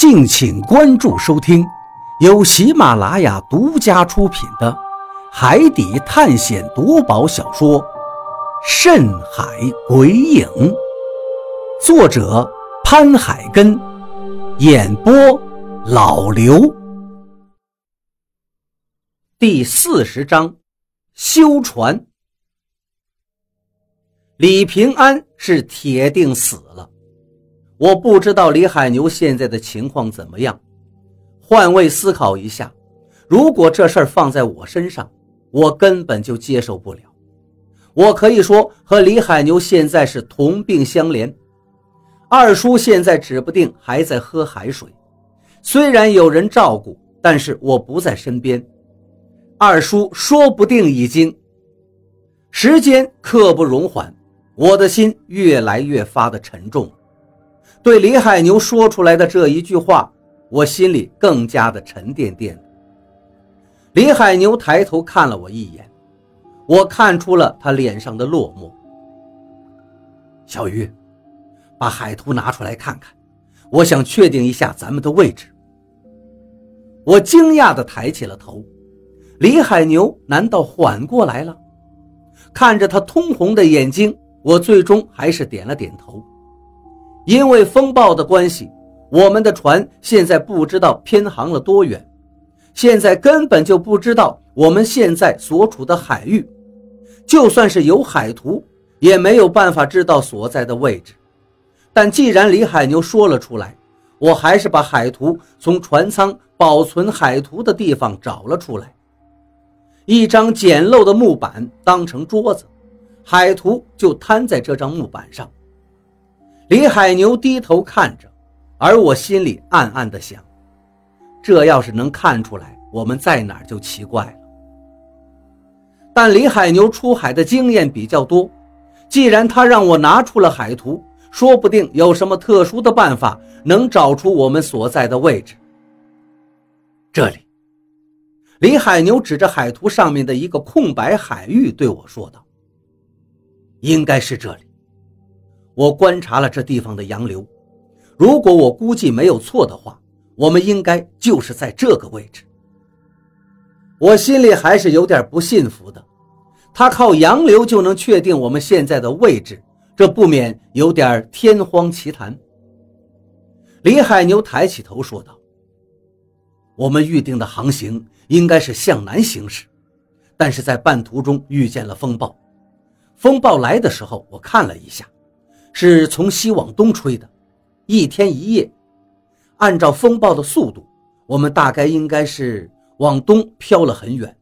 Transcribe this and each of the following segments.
敬请关注收听，由喜马拉雅独家出品的《海底探险夺宝小说》《深海鬼影》，作者潘海根，演播老刘。第四十章，修船。李平安是铁定死了。我不知道李海牛现在的情况怎么样。换位思考一下，如果这事儿放在我身上，我根本就接受不了。我可以说和李海牛现在是同病相怜。二叔现在指不定还在喝海水，虽然有人照顾，但是我不在身边。二叔说不定已经……时间刻不容缓，我的心越来越发的沉重。对李海牛说出来的这一句话，我心里更加的沉甸甸的。李海牛抬头看了我一眼，我看出了他脸上的落寞。小鱼，把海图拿出来看看，我想确定一下咱们的位置。我惊讶地抬起了头，李海牛难道缓过来了？看着他通红的眼睛，我最终还是点了点头。因为风暴的关系，我们的船现在不知道偏航了多远，现在根本就不知道我们现在所处的海域。就算是有海图，也没有办法知道所在的位置。但既然李海牛说了出来，我还是把海图从船舱保存海图的地方找了出来。一张简陋的木板当成桌子，海图就摊在这张木板上。李海牛低头看着，而我心里暗暗的想：这要是能看出来我们在哪就奇怪了。但李海牛出海的经验比较多，既然他让我拿出了海图，说不定有什么特殊的办法能找出我们所在的位置。这里，李海牛指着海图上面的一个空白海域对我说道：“应该是这里。”我观察了这地方的洋流，如果我估计没有错的话，我们应该就是在这个位置。我心里还是有点不信服的，他靠洋流就能确定我们现在的位置，这不免有点天荒奇谈。李海牛抬起头说道：“我们预定的航行应该是向南行驶，但是在半途中遇见了风暴。风暴来的时候，我看了一下。”是从西往东吹的，一天一夜。按照风暴的速度，我们大概应该是往东飘了很远，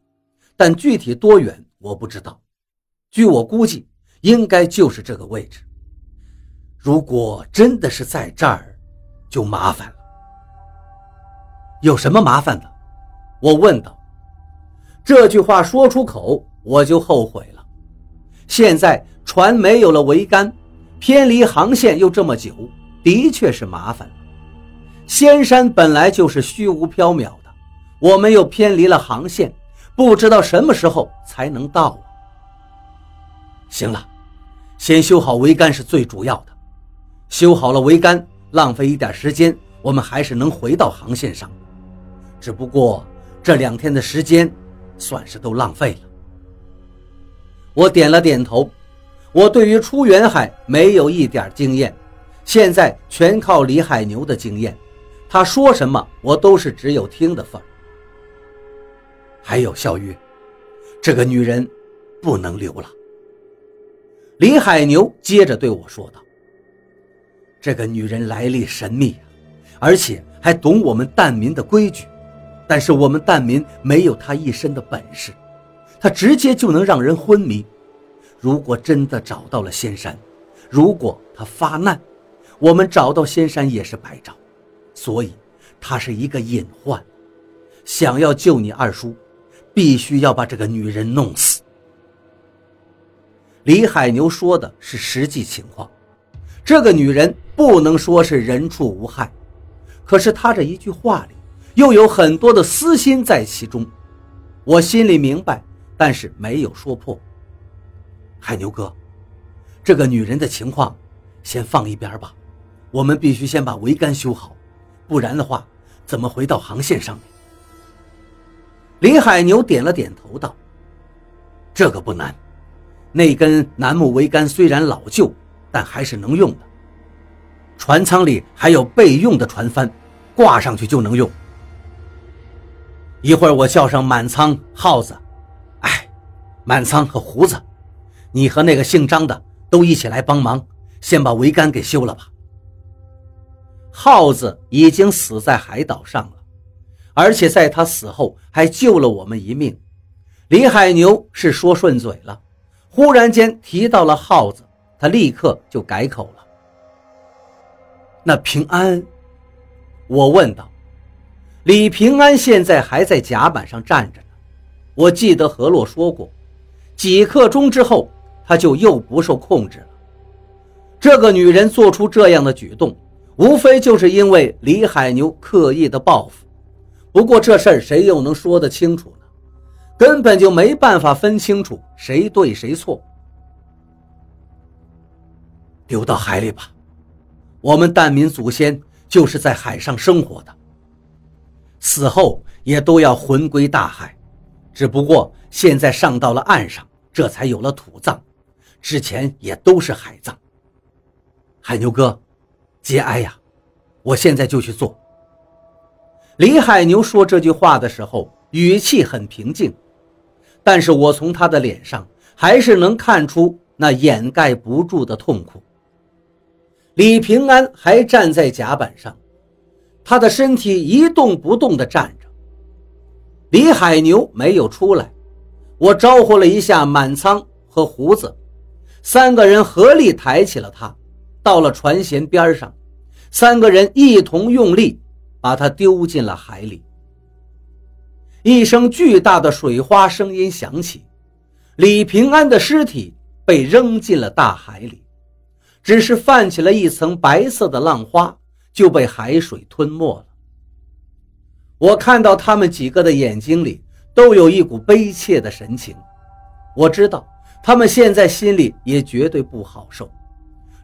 但具体多远我不知道。据我估计，应该就是这个位置。如果真的是在这儿，就麻烦了。有什么麻烦的？我问道。这句话说出口，我就后悔了。现在船没有了桅杆。偏离航线又这么久，的确是麻烦了。仙山本来就是虚无缥缈的，我们又偏离了航线，不知道什么时候才能到。行了，先修好桅杆是最主要的。修好了桅杆，浪费一点时间，我们还是能回到航线上。只不过这两天的时间，算是都浪费了。我点了点头。我对于出远海没有一点经验，现在全靠李海牛的经验，他说什么我都是只有听的份儿。还有小玉，这个女人不能留了。李海牛接着对我说道：“这个女人来历神秘，而且还懂我们蛋民的规矩，但是我们蛋民没有她一身的本事，她直接就能让人昏迷。”如果真的找到了仙山，如果他发难，我们找到仙山也是白找。所以，他是一个隐患。想要救你二叔，必须要把这个女人弄死。李海牛说的是实际情况，这个女人不能说是人畜无害，可是他这一句话里又有很多的私心在其中。我心里明白，但是没有说破。海牛哥，这个女人的情况，先放一边吧。我们必须先把桅杆修好，不然的话，怎么回到航线上面？李海牛点了点头，道：“这个不难。那根楠木桅杆虽然老旧，但还是能用的。船舱里还有备用的船帆，挂上去就能用。一会儿我叫上满仓、耗子，哎，满仓和胡子，你和那个姓张的都一起来帮忙，先把桅杆给修了吧。”耗子已经死在海岛上了，而且在他死后还救了我们一命。李海牛是说顺嘴了，忽然间提到了耗子，他立刻就改口了。那平安，我问道。李平安现在还在甲板上站着呢，我记得何洛说过，几刻钟之后他就又不受控制了。这个女人做出这样的举动。无非就是因为李海牛刻意的报复，不过这事儿谁又能说得清楚呢？根本就没办法分清楚谁对谁错。丢到海里吧，我们蛋民祖先就是在海上生活的，死后也都要魂归大海，只不过现在上到了岸上，这才有了土葬，之前也都是海葬。海牛哥。节哀呀！我现在就去做。李海牛说这句话的时候，语气很平静，但是我从他的脸上还是能看出那掩盖不住的痛苦。李平安还站在甲板上，他的身体一动不动地站着。李海牛没有出来，我招呼了一下满仓和胡子，三个人合力抬起了他。到了船舷边上，三个人一同用力把他丢进了海里。一声巨大的水花声音响起，李平安的尸体被扔进了大海里，只是泛起了一层白色的浪花，就被海水吞没了。我看到他们几个的眼睛里都有一股悲切的神情，我知道他们现在心里也绝对不好受。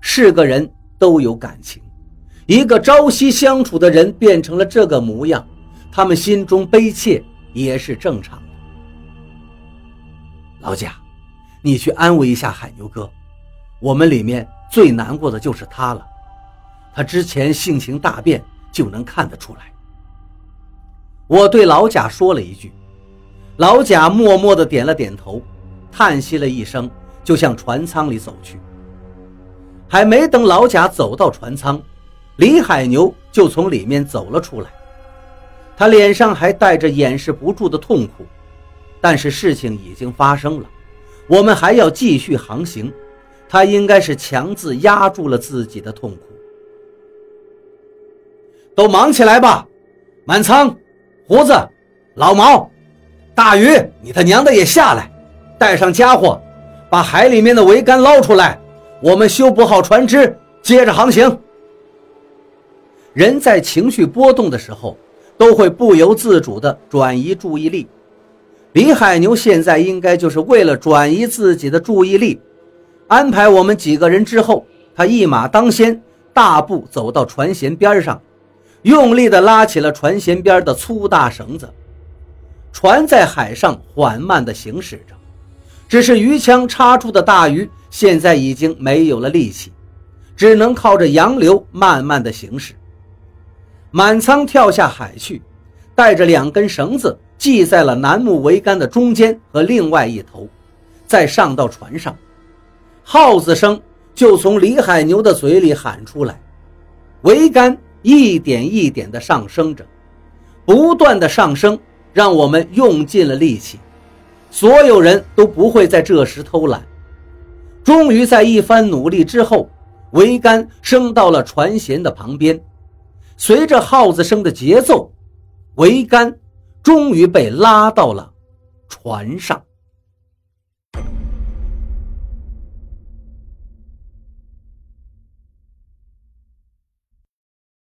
是个人都有感情，一个朝夕相处的人变成了这个模样，他们心中悲切也是正常的。老贾，你去安慰一下海牛哥，我们里面最难过的就是他了，他之前性情大变，就能看得出来。我对老贾说了一句，老贾默默地点了点头，叹息了一声，就向船舱里走去。还没等老贾走到船舱，李海牛就从里面走了出来。他脸上还带着掩饰不住的痛苦，但是事情已经发生了，我们还要继续航行。他应该是强自压住了自己的痛苦。都忙起来吧，满仓、胡子、老毛、大鱼，你他娘的也下来，带上家伙，把海里面的桅杆捞出来。我们修补好船只，接着航行。人在情绪波动的时候，都会不由自主地转移注意力。李海牛现在应该就是为了转移自己的注意力，安排我们几个人之后，他一马当先，大步走到船舷边上，用力地拉起了船舷边的粗大绳子。船在海上缓慢地行驶着，只是鱼枪插出的大鱼。现在已经没有了力气，只能靠着洋流慢慢的行驶。满仓跳下海去，带着两根绳子系在了楠木桅杆的中间和另外一头，再上到船上。号子声就从李海牛的嘴里喊出来，桅杆一点一点的上升着，不断的上升，让我们用尽了力气。所有人都不会在这时偷懒。终于在一番努力之后，桅杆升到了船舷的旁边。随着号子声的节奏，桅杆终于被拉到了船上。